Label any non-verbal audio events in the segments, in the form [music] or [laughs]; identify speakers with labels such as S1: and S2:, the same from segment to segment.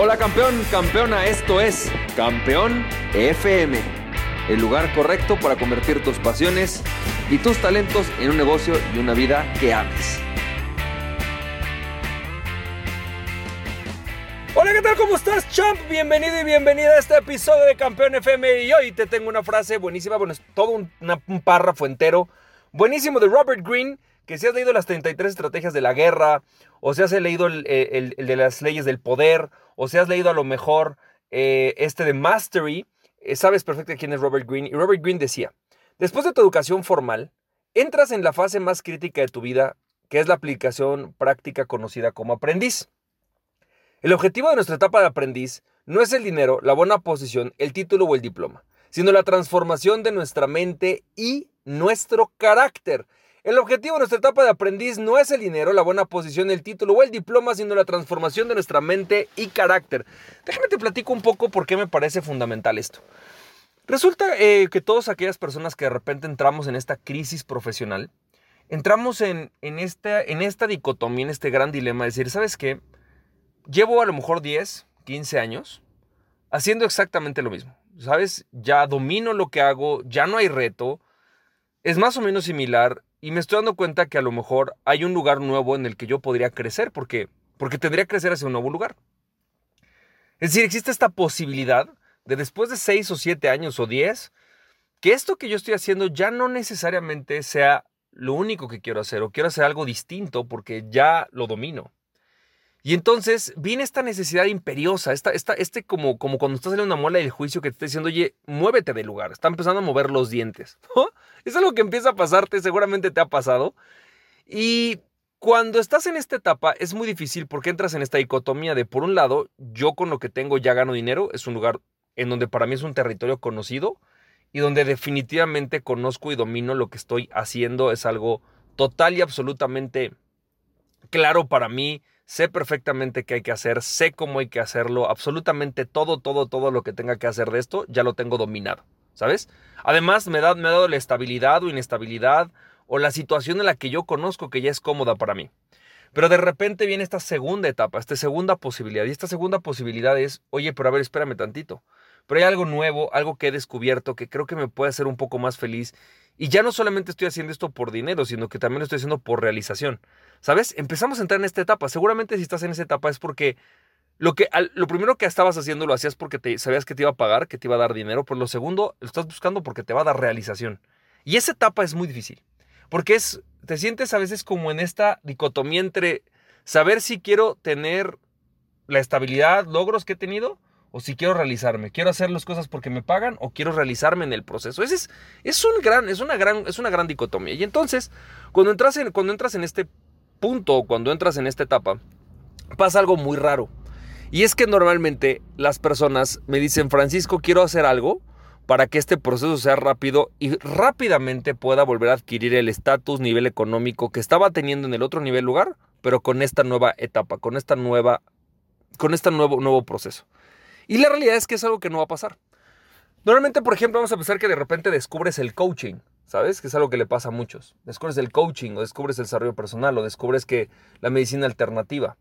S1: Hola campeón, campeona, esto es Campeón FM, el lugar correcto para convertir tus pasiones y tus talentos en un negocio y una vida que ames. Hola, ¿qué tal? ¿Cómo estás, champ? Bienvenido y bienvenida a este episodio de Campeón FM y hoy te tengo una frase buenísima, bueno, es todo un, un párrafo entero, buenísimo de Robert Greene, que si has leído las 33 estrategias de la guerra, o si has leído el, de las leyes del poder, o si has leído a lo mejor eh, este de Mastery, eh, sabes perfectamente quién es Robert Greene. Y Robert Greene decía, después de tu educación formal, entras en la fase más crítica de tu vida, que es la aplicación práctica conocida como aprendiz. El objetivo de nuestra etapa de aprendiz no es el dinero, la buena posición, el título o el diploma, sino la transformación de nuestra mente y nuestro carácter. El objetivo de nuestra etapa de aprendiz no es el dinero, la buena posición, el título o el diploma, sino la transformación de nuestra mente y carácter. Déjame te platico un poco por qué me parece fundamental esto. Resulta eh, que todas aquellas personas que de repente entramos en esta crisis profesional, entramos en, en, esta, en esta dicotomía, en este gran dilema de decir, ¿sabes qué? Llevo a lo mejor 10, 15 años haciendo exactamente lo mismo. ¿Sabes? Ya domino lo que hago, ya no hay reto, es más o menos similar y me estoy dando cuenta que a lo mejor hay un lugar nuevo en el que yo podría crecer, porque porque tendría que crecer hacia un nuevo lugar. Es decir, existe esta posibilidad de después de 6 o 7 años o 10, que esto que yo estoy haciendo ya no necesariamente sea lo único que quiero hacer o quiero hacer algo distinto porque ya lo domino. Y entonces viene esta necesidad imperiosa, esta, esta, este como, como cuando estás en una muela del juicio que te está diciendo, oye, muévete del lugar, está empezando a mover los dientes. Es algo que empieza a pasarte, seguramente te ha pasado. Y cuando estás en esta etapa es muy difícil porque entras en esta dicotomía de, por un lado, yo con lo que tengo ya gano dinero, es un lugar en donde para mí es un territorio conocido y donde definitivamente conozco y domino lo que estoy haciendo, es algo total y absolutamente claro para mí, sé perfectamente qué hay que hacer, sé cómo hay que hacerlo, absolutamente todo, todo, todo lo que tenga que hacer de esto, ya lo tengo dominado, ¿sabes? Además, me, ha dado la estabilidad o inestabilidad o la situación en la que yo conozco que ya es cómoda para mí. Pero de repente viene esta segunda etapa, esta segunda posibilidad. Y esta segunda posibilidad es, oye, pero a ver, espérame tantito. Pero hay algo nuevo, algo que he descubierto que creo que me puede hacer un poco más feliz. Y ya no solamente estoy haciendo esto por dinero, sino que también lo estoy haciendo por realización. ¿Sabes? Empezamos a entrar en esta etapa. Seguramente si estás en esa etapa es porque lo, que, lo primero que estabas haciendo lo hacías porque te, sabías que te iba a pagar, que te iba a dar dinero, pero lo segundo lo estás buscando porque te va a dar realización. Y esa etapa es muy difícil, porque es, te sientes a veces como en esta dicotomía entre saber si quiero tener la estabilidad, logros que he tenido, o si quiero realizarme. Quiero hacer las cosas porque me pagan o quiero realizarme en el proceso. Ese es, es, un gran, es, una gran, es una gran dicotomía. Y entonces, cuando entras en, cuando entras en este punto, cuando entras en esta etapa, pasa algo muy raro. Y es que normalmente las personas me dicen, Francisco, quiero hacer algo para que este proceso sea rápido y rápidamente pueda volver a adquirir el estatus, nivel económico que estaba teniendo en el otro nivel lugar, pero con esta nueva etapa, con esta nueva, con este nuevo, nuevo proceso. Y la realidad es que es algo que no va a pasar. Normalmente, por ejemplo, vamos a pensar que de repente descubres el coaching. ¿Sabes? Que es algo que le pasa a muchos. Descubres el coaching o descubres el desarrollo personal o descubres que la medicina alternativa.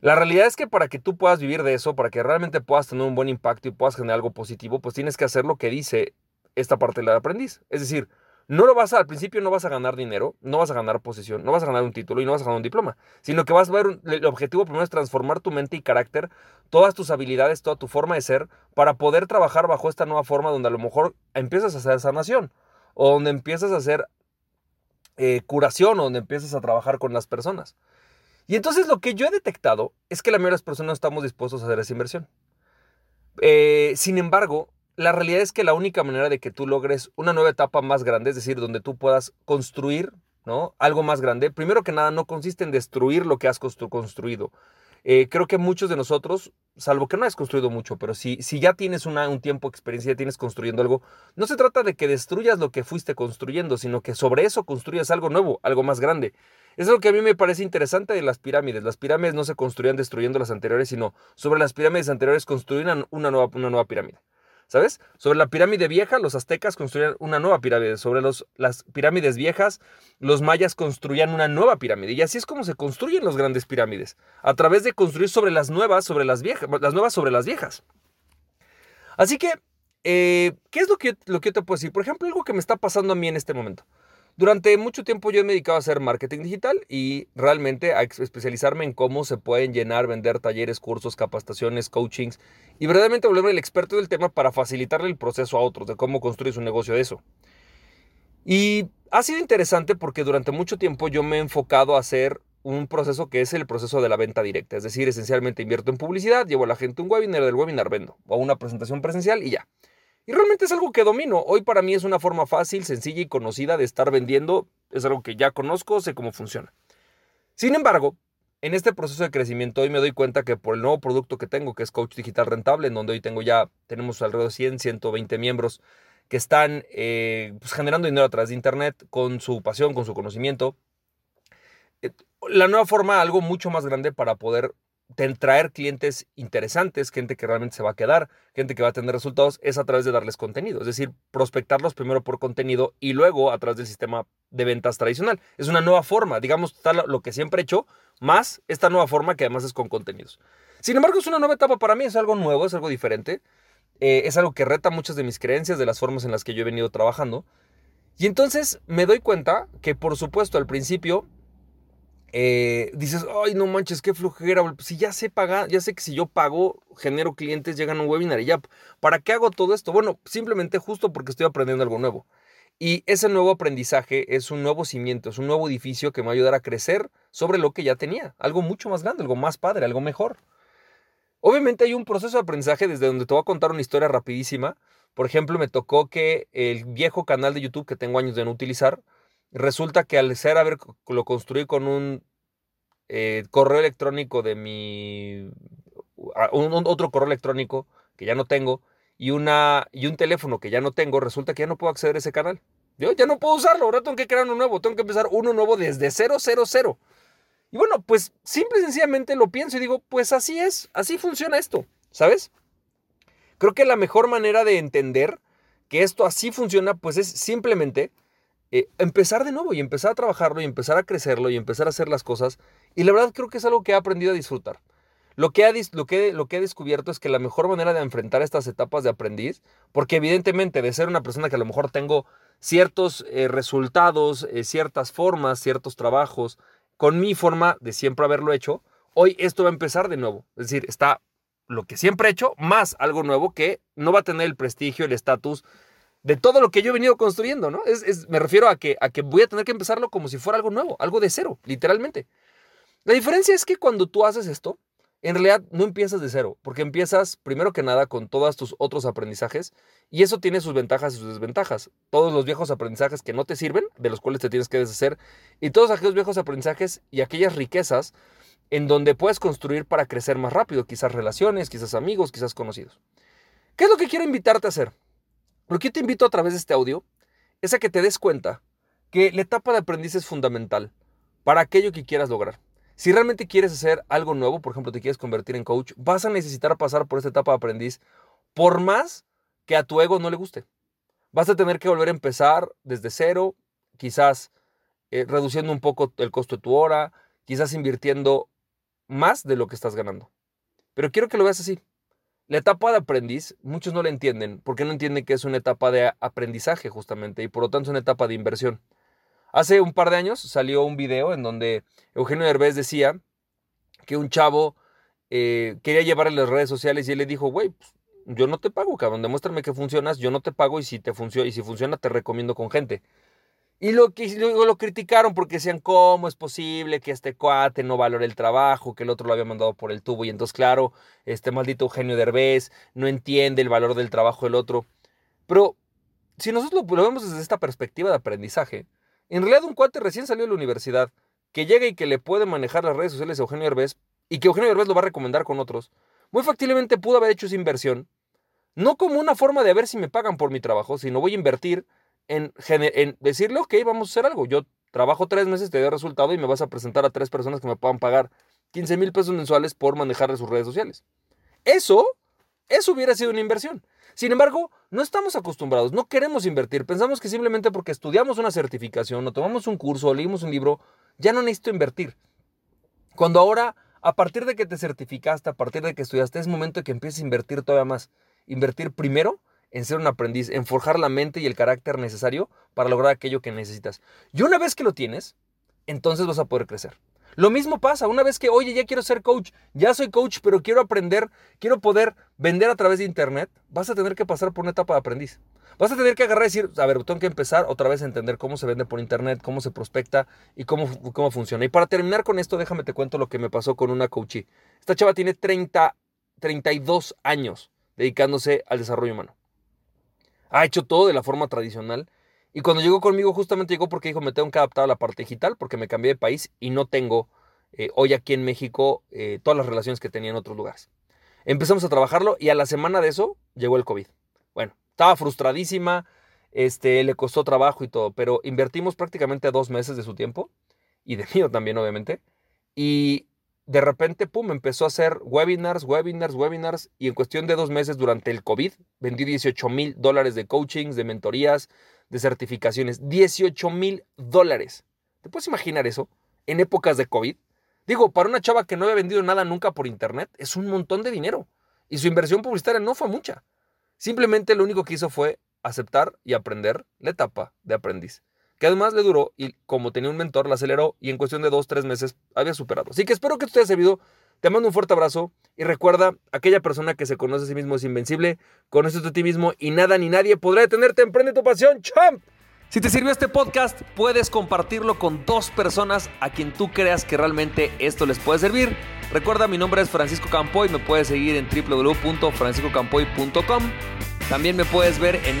S1: La realidad es que para que tú puedas vivir de eso, para que realmente puedas tener un buen impacto y puedas generar algo positivo, pues tienes que hacer lo que dice esta parte de la aprendiz. Es decir, no lo vas al principio no vas a ganar dinero, no vas a ganar posición, no vas a ganar un título y no vas a ganar un diploma, sino que vas a ver, el objetivo primero es transformar tu mente y carácter, todas tus habilidades, toda tu forma de ser, para poder trabajar bajo esta nueva forma donde a lo mejor empiezas a hacer sanación o donde empiezas a hacer eh, curación o donde empiezas a trabajar con las personas. Y entonces lo que yo he detectado es que la mayoría de personas no estamos dispuestos a hacer esa inversión. Eh, sin embargo, la realidad es que la única manera de que tú logres una nueva etapa más grande, es decir, donde tú puedas construir ¿no? algo más grande, primero que nada no consiste en destruir lo que has construido, eh, creo que muchos de nosotros, salvo que no has construido mucho, pero si, si ya tienes una, un tiempo de experiencia, tienes construyendo algo, no se trata de que destruyas lo que fuiste construyendo, sino que sobre eso construyas algo nuevo, algo más grande. Eso es lo que a mí me parece interesante de las pirámides. Las pirámides no se construían destruyendo las anteriores, sino sobre las pirámides anteriores construían una nueva, una nueva pirámide. ¿Sabes? Sobre la pirámide vieja, los aztecas construían una nueva pirámide. Sobre los, las pirámides viejas, los mayas construían una nueva pirámide. Y así es como se construyen las grandes pirámides. A través de construir sobre las nuevas, sobre las viejas, las nuevas sobre las viejas. Así que, eh, ¿qué es lo que, lo que yo te puedo decir? Por ejemplo, algo que me está pasando a mí en este momento. Durante mucho tiempo yo me dedicado a hacer marketing digital y realmente a especializarme en cómo se pueden llenar, vender talleres, cursos, capacitaciones, coachings y verdaderamente volverme el experto del tema para facilitarle el proceso a otros de cómo construir su negocio de eso. Y ha sido interesante porque durante mucho tiempo yo me he enfocado a hacer un proceso que es el proceso de la venta directa, es decir, esencialmente invierto en publicidad, llevo a la gente un webinar, del webinar vendo o una presentación presencial y ya. Y realmente es algo que domino. Hoy para mí es una forma fácil, sencilla y conocida de estar vendiendo. Es algo que ya conozco, sé cómo funciona. Sin embargo, en este proceso de crecimiento hoy me doy cuenta que por el nuevo producto que tengo, que es Coach Digital Rentable, en donde hoy tengo ya, tenemos alrededor de 100, 120 miembros que están eh, pues, generando dinero a través de Internet con su pasión, con su conocimiento. Eh, la nueva forma, algo mucho más grande para poder traer clientes interesantes, gente que realmente se va a quedar, gente que va a tener resultados, es a través de darles contenido. Es decir, prospectarlos primero por contenido y luego a través del sistema de ventas tradicional. Es una nueva forma, digamos, tal lo que siempre he hecho, más esta nueva forma que además es con contenidos. Sin embargo, es una nueva etapa para mí, es algo nuevo, es algo diferente. Eh, es algo que reta muchas de mis creencias, de las formas en las que yo he venido trabajando. Y entonces me doy cuenta que, por supuesto, al principio eh, dices, ay, no manches, qué flujera. Si ya sé pagar, ya sé que si yo pago, genero clientes, llegan a un webinar y ya, ¿para qué hago todo esto? Bueno, simplemente justo porque estoy aprendiendo algo nuevo. Y ese nuevo aprendizaje es un nuevo cimiento, es un nuevo edificio que me va a ayudar a crecer sobre lo que ya tenía. Algo mucho más grande, algo más padre, algo mejor. Obviamente hay un proceso de aprendizaje desde donde te voy a contar una historia rapidísima. Por ejemplo, me tocó que el viejo canal de YouTube que tengo años de no utilizar, resulta que al ser haber lo construí con un eh, correo electrónico de mi un, otro correo electrónico que ya no tengo y una y un teléfono que ya no tengo, resulta que ya no puedo acceder a ese canal. Yo ya no puedo usarlo, ahora tengo que crear uno nuevo, tengo que empezar uno nuevo desde 000. Y bueno, pues simple y sencillamente lo pienso y digo, pues así es, así funciona esto, ¿sabes? Creo que la mejor manera de entender que esto así funciona, pues es simplemente eh, empezar de nuevo y empezar a trabajarlo y empezar a crecerlo y empezar a hacer las cosas. Y la verdad creo que es algo que he aprendido a disfrutar. Lo que, lo, que, lo que he descubierto es que la mejor manera de enfrentar estas etapas de aprendiz, porque evidentemente de ser una persona que a lo mejor tengo ciertos eh, resultados, eh, ciertas formas, ciertos trabajos, con mi forma de siempre haberlo hecho, hoy esto va a empezar de nuevo. Es decir, está lo que siempre he hecho, más algo nuevo que no va a tener el prestigio, el estatus de todo lo que yo he venido construyendo, ¿no? Es, me refiero a que, a que voy a tener que empezarlo como si fuera algo nuevo, algo de cero, literalmente. La diferencia es que cuando tú haces esto, en realidad no empiezas de cero, porque empiezas primero que nada con todos tus otros aprendizajes y eso tiene sus ventajas y sus desventajas. Todos los viejos aprendizajes que no te sirven, de los cuales te tienes que deshacer, y todos aquellos viejos aprendizajes y aquellas riquezas en donde puedes construir para crecer más rápido, quizás relaciones, quizás amigos, quizás conocidos. ¿Qué es lo que quiero invitarte a hacer? Lo que yo te invito a través de este audio es a que te des cuenta que la etapa de aprendiz es fundamental para aquello que quieras lograr. Si realmente quieres hacer algo nuevo, por ejemplo, te quieres convertir en coach, vas a necesitar pasar por esta etapa de aprendiz, por más que a tu ego no le guste. Vas a tener que volver a empezar desde cero, quizás eh, reduciendo un poco el costo de tu hora, quizás invirtiendo más de lo que estás ganando. Pero quiero que lo veas así. La etapa de aprendiz, muchos no la entienden, porque no entienden que es una etapa de aprendizaje justamente y por lo tanto es una etapa de inversión. Hace un par de años salió un video en donde Eugenio Derbez decía que un chavo eh, quería llevarle las redes sociales y él le dijo, güey, pues, yo no te pago, cabrón, demuéstrame que funcionas, yo no te pago y si, te y si funciona te recomiendo con gente. Y lo, que, luego lo criticaron porque decían, ¿cómo es posible que este cuate no valore el trabajo, que el otro lo había mandado por el tubo? Y entonces, claro, este maldito Eugenio Derbez no entiende el valor del trabajo del otro. Pero si nosotros lo, vemos desde esta perspectiva de aprendizaje, en realidad un cuate recién salió de la universidad, que llega y que le puede manejar las redes sociales a Eugenio Derbez, y que Eugenio Derbez lo va a recomendar con otros, muy factiblemente pudo haber hecho esa inversión, no como una forma de ver si me pagan por mi trabajo, sino voy a invertir en, decirle, ok, vamos a hacer algo. Yo trabajo tres meses, te doy resultado y me vas a presentar a tres personas que me puedan pagar 15 mil pesos mensuales por manejar sus redes sociales. Eso eso hubiera sido una inversión. Sin embargo, no estamos acostumbrados, no queremos invertir. Pensamos que simplemente porque estudiamos una certificación o tomamos un curso o leímos un libro, ya no necesito invertir. Cuando ahora, a partir de que te certificaste, a partir de que estudiaste, es momento de que empieces a invertir todavía más. Invertir primero en ser un aprendiz, en forjar la mente y el carácter necesario para lograr aquello que necesitas. Y una vez que lo tienes, entonces vas a poder crecer. Lo mismo pasa una vez que, oye, ya quiero ser coach, ya soy coach, pero quiero aprender, quiero poder vender a través de Internet, vas a tener que pasar por una etapa de aprendiz. Vas a tener que agarrar y decir, a ver, tengo que empezar otra vez a entender cómo se vende por Internet, cómo se prospecta y cómo, cómo funciona. Y para terminar con esto, déjame te cuento lo que me pasó con una coachee. Esta chava tiene 30, 32 años dedicándose al desarrollo humano. Ha hecho todo de la forma tradicional y cuando llegó conmigo, justamente llegó porque dijo, me tengo que adaptar a la parte digital porque me cambié de país y no tengo eh, hoy aquí en México eh, todas las relaciones que tenía en otros lugares. Empezamos a trabajarlo y a la semana de eso llegó el COVID. Bueno, estaba frustradísima, este, le costó trabajo y todo, pero invertimos prácticamente dos meses de su tiempo y de [laughs] mío también, obviamente. Y de repente, pum, empezó a hacer webinars, webinars, webinars y en cuestión de dos meses durante el COVID vendió 18 mil dólares de coachings, de mentorías, de certificaciones. 18 mil dólares. ¿Te puedes imaginar eso en épocas de COVID? Digo, para una chava que no había vendido nada nunca por internet, es un montón de dinero. Y su inversión publicitaria no fue mucha. Simplemente lo único que hizo fue aceptar y aprender la etapa de aprendiz. Que además le duró y como tenía un mentor, la aceleró y en cuestión de dos, tres meses había superado. Así que espero que te haya servido. Te mando un fuerte abrazo y recuerda, aquella persona que se conoce a sí mismo es invencible, conoces a ti mismo y nada ni nadie podrá detenerte. Emprende tu pasión, champ. Si te sirvió este podcast, puedes compartirlo con dos personas a quien tú creas que realmente esto les puede servir. Recuerda, mi nombre es Francisco Campoy, me puedes seguir en www.franciscocampoy.com. También me puedes ver en